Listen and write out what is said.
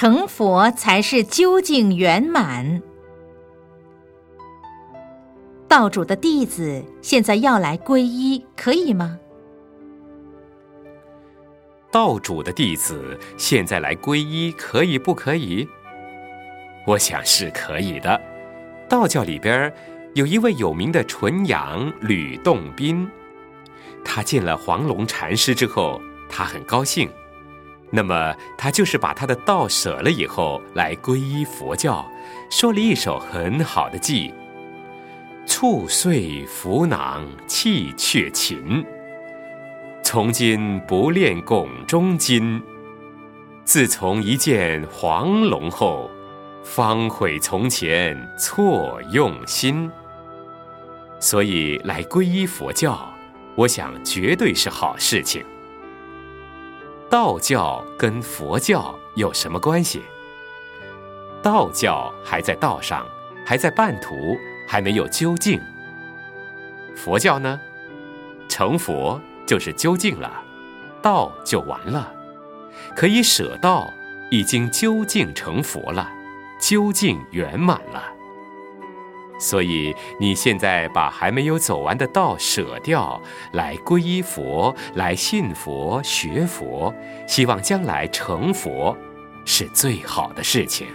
成佛才是究竟圆满。道主的弟子现在要来皈依，可以吗？道主的弟子现在来皈依，可以不可以？我想是可以的。道教里边有一位有名的纯阳吕洞宾，他见了黄龙禅师之后，他很高兴。那么他就是把他的道舍了以后，来皈依佛教，说了一首很好的偈。触碎浮囊气却勤，从今不练汞中金。自从一见黄龙后，方悔从前错用心。所以来皈依佛教，我想绝对是好事情。道教跟佛教有什么关系？道教还在道上，还在半途。还没有究竟。佛教呢，成佛就是究竟了，道就完了，可以舍道，已经究竟成佛了，究竟圆满了。所以你现在把还没有走完的道舍掉，来皈依佛，来信佛、学佛，希望将来成佛，是最好的事情。